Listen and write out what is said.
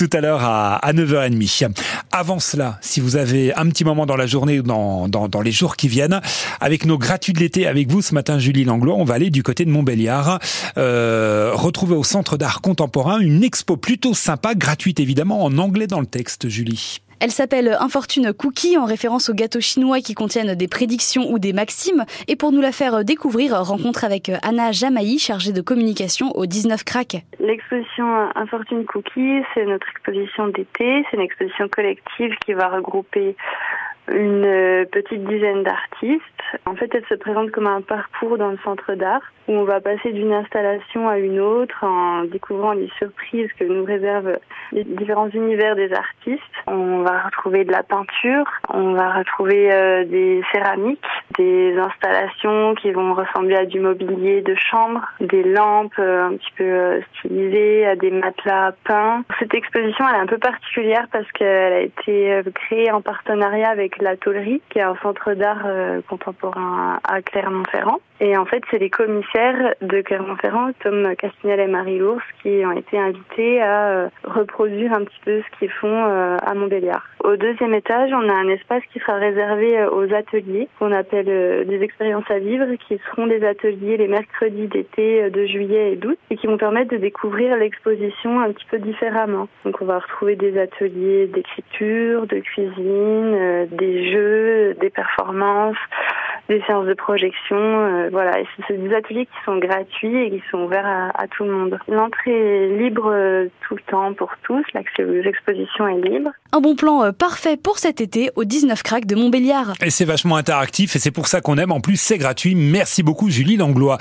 tout à l'heure à, à 9h30. Avant cela, si vous avez un petit moment dans la journée ou dans, dans, dans les jours qui viennent, avec nos gratuits de l'été avec vous ce matin, Julie Langlois, on va aller du côté de Montbéliard, euh, retrouver au Centre d'art contemporain une expo plutôt sympa, gratuite évidemment, en anglais dans le texte, Julie. Elle s'appelle Infortune Cookie en référence aux gâteaux chinois qui contiennent des prédictions ou des maximes. Et pour nous la faire découvrir, rencontre avec Anna Jamaï, chargée de communication au 19 Crack. L'exposition Infortune Cookie, c'est notre exposition d'été. C'est une exposition collective qui va regrouper une petite dizaine d'artistes. En fait, elle se présente comme un parcours dans le centre d'art où on va passer d'une installation à une autre en découvrant les surprises que nous réservent les différents univers des artistes. On va retrouver de la peinture, on va retrouver euh, des céramiques, des installations qui vont ressembler à du mobilier de chambre, des lampes euh, un petit peu euh, stylisées, à des matelas peints. Cette exposition est un peu particulière parce qu'elle a été créée en partenariat avec la Tôlerie, qui est un centre d'art contemporain à Clermont-Ferrand. Et en fait, c'est les commissaires de Clermont-Ferrand, Tom Castignel et Marie Lours, qui ont été invités à euh, reproduire un petit peu ce qu'ils font euh, à Montbéliard. Au deuxième étage, on a un espace qui sera réservé euh, aux ateliers, qu'on appelle des expériences à vivre, qui seront des ateliers les mercredis d'été de juillet et d'août, et qui vont permettre de découvrir l'exposition un petit peu différemment. Donc on va retrouver des ateliers d'écriture, de cuisine, des jeux, des performances, des séances de projection. Euh, voilà, et c'est des ateliers qui sont gratuits et qui sont ouverts à, tout le monde. L'entrée est libre euh, tout le temps pour tous. L'accès aux expositions est libre. Un bon plan euh, parfait pour cet été au 19 Crack de Montbéliard. Et c'est vachement interactif et c'est pour ça qu'on aime. En plus, c'est gratuit. Merci beaucoup, Julie Langlois.